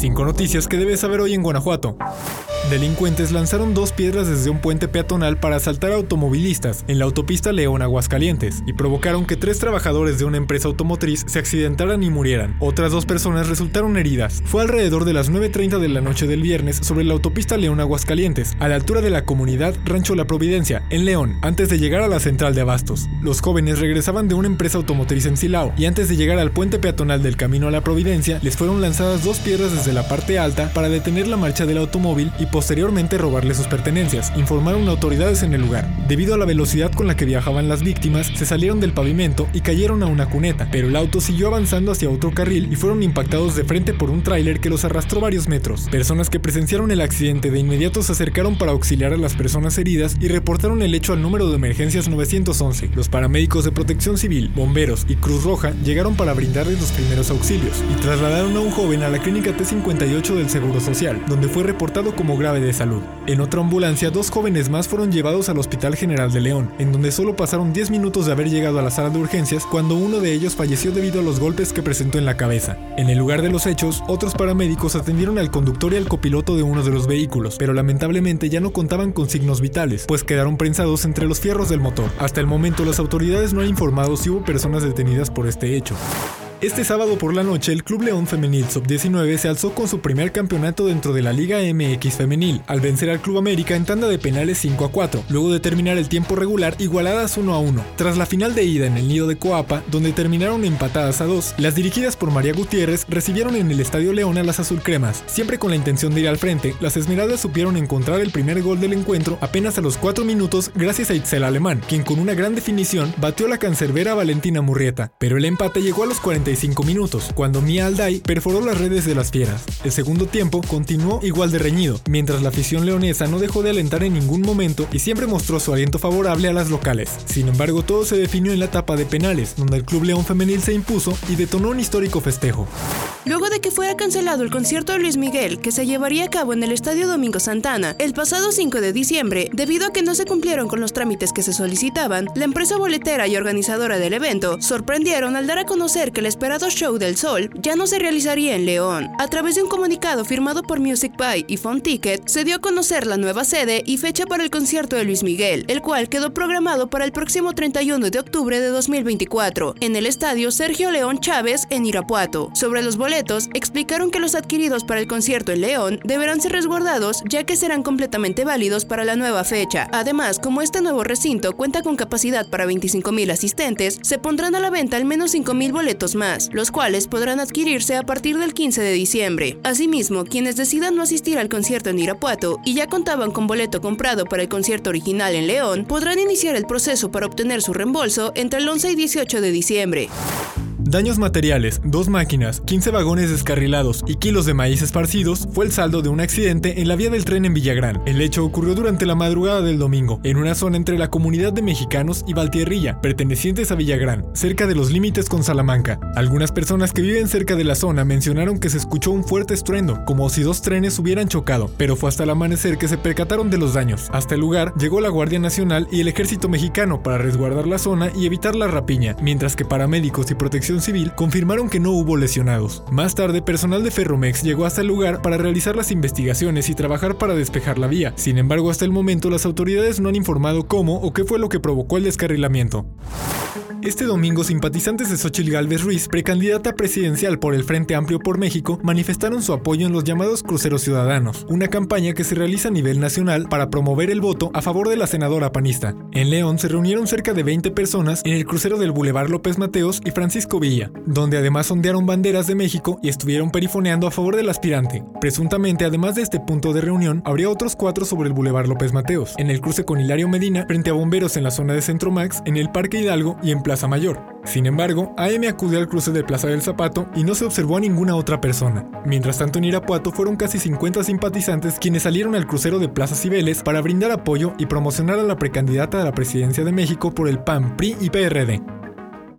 Cinco noticias que debes saber hoy en Guanajuato. Delincuentes lanzaron dos piedras desde un puente peatonal para asaltar a automovilistas en la autopista León Aguascalientes y provocaron que tres trabajadores de una empresa automotriz se accidentaran y murieran. Otras dos personas resultaron heridas. Fue alrededor de las 9.30 de la noche del viernes sobre la autopista León Aguascalientes, a la altura de la comunidad Rancho La Providencia, en León, antes de llegar a la central de Abastos. Los jóvenes regresaban de una empresa automotriz en Silao y antes de llegar al puente peatonal del camino a la Providencia, les fueron lanzadas dos piedras desde la parte alta para detener la marcha del automóvil y posteriormente robarle sus pertenencias, informaron autoridades en el lugar. Debido a la velocidad con la que viajaban las víctimas, se salieron del pavimento y cayeron a una cuneta, pero el auto siguió avanzando hacia otro carril y fueron impactados de frente por un tráiler que los arrastró varios metros. Personas que presenciaron el accidente de inmediato se acercaron para auxiliar a las personas heridas y reportaron el hecho al número de emergencias 911. Los paramédicos de protección civil, bomberos y Cruz Roja llegaron para brindarles los primeros auxilios y trasladaron a un joven a la clínica T58 del Seguro Social, donde fue reportado como grave de salud. En otra ambulancia, dos jóvenes más fueron llevados al Hospital General de León, en donde solo pasaron 10 minutos de haber llegado a la sala de urgencias cuando uno de ellos falleció debido a los golpes que presentó en la cabeza. En el lugar de los hechos, otros paramédicos atendieron al conductor y al copiloto de uno de los vehículos, pero lamentablemente ya no contaban con signos vitales, pues quedaron prensados entre los fierros del motor. Hasta el momento, las autoridades no han informado si hubo personas detenidas por este hecho. Este sábado por la noche, el Club León Femenil Sub-19 se alzó con su primer campeonato dentro de la Liga MX Femenil, al vencer al Club América en tanda de penales 5 a 4, luego de terminar el tiempo regular igualadas 1 a 1. Tras la final de ida en el nido de Coapa, donde terminaron empatadas a 2, las dirigidas por María Gutiérrez recibieron en el Estadio León a las azulcremas. Siempre con la intención de ir al frente, las Esmeraldas supieron encontrar el primer gol del encuentro apenas a los 4 minutos gracias a Itzel Alemán, quien con una gran definición batió la cancerbera Valentina Murrieta, pero el empate llegó a los 40 minutos, cuando Mia Alday perforó las redes de las fieras. El segundo tiempo continuó igual de reñido, mientras la afición leonesa no dejó de alentar en ningún momento y siempre mostró su aliento favorable a las locales. Sin embargo, todo se definió en la etapa de penales, donde el Club León Femenil se impuso y detonó un histórico festejo. Luego de que fuera cancelado el concierto de Luis Miguel, que se llevaría a cabo en el Estadio Domingo Santana el pasado 5 de diciembre, debido a que no se cumplieron con los trámites que se solicitaban, la empresa boletera y organizadora del evento sorprendieron al dar a conocer que el esperado show del Sol ya no se realizaría en León. A través de un comunicado firmado por Music Pie y Phone Ticket, se dio a conocer la nueva sede y fecha para el concierto de Luis Miguel, el cual quedó programado para el próximo 31 de octubre de 2024, en el estadio Sergio León Chávez en Irapuato. Sobre los boletos, explicaron que los adquiridos para el concierto en León deberán ser resguardados ya que serán completamente válidos para la nueva fecha. Además, como este nuevo recinto cuenta con capacidad para 25.000 asistentes, se pondrán a la venta al menos 5.000 boletos más, los cuales podrán adquirirse a partir del 15 de diciembre. Asimismo, quienes decidan no asistir al concierto en Irapuato y ya contaban con boleto comprado para el concierto original en León, podrán iniciar el proceso para obtener su reembolso entre el 11 y 18 de diciembre. Daños materiales, dos máquinas, 15 vagones descarrilados y kilos de maíz esparcidos fue el saldo de un accidente en la vía del tren en Villagrán. El hecho ocurrió durante la madrugada del domingo, en una zona entre la comunidad de mexicanos y Valtierrilla, pertenecientes a Villagrán, cerca de los límites con Salamanca. Algunas personas que viven cerca de la zona mencionaron que se escuchó un fuerte estruendo, como si dos trenes hubieran chocado, pero fue hasta el amanecer que se percataron de los daños. Hasta el lugar llegó la Guardia Nacional y el Ejército Mexicano para resguardar la zona y evitar la rapiña, mientras que paramédicos y protección civil confirmaron que no hubo lesionados. Más tarde, personal de Ferromex llegó hasta el lugar para realizar las investigaciones y trabajar para despejar la vía. Sin embargo, hasta el momento las autoridades no han informado cómo o qué fue lo que provocó el descarrilamiento. Este domingo, simpatizantes de Xochitl Gálvez Ruiz, precandidata presidencial por el Frente Amplio por México, manifestaron su apoyo en los llamados Cruceros Ciudadanos, una campaña que se realiza a nivel nacional para promover el voto a favor de la senadora panista. En León se reunieron cerca de 20 personas en el crucero del Boulevard López Mateos y Francisco Villa, donde además ondearon banderas de México y estuvieron perifoneando a favor del aspirante. Presuntamente, además de este punto de reunión, habría otros cuatro sobre el Boulevard López Mateos, en el cruce con Hilario Medina, frente a bomberos en la zona de Centro Max, en el Parque Hidalgo y en Plaza Mayor. Sin embargo, AM acudió al cruce de Plaza del Zapato y no se observó a ninguna otra persona. Mientras tanto, en Irapuato fueron casi 50 simpatizantes quienes salieron al crucero de Plaza Cibeles para brindar apoyo y promocionar a la precandidata a la presidencia de México por el PAN, PRI y PRD.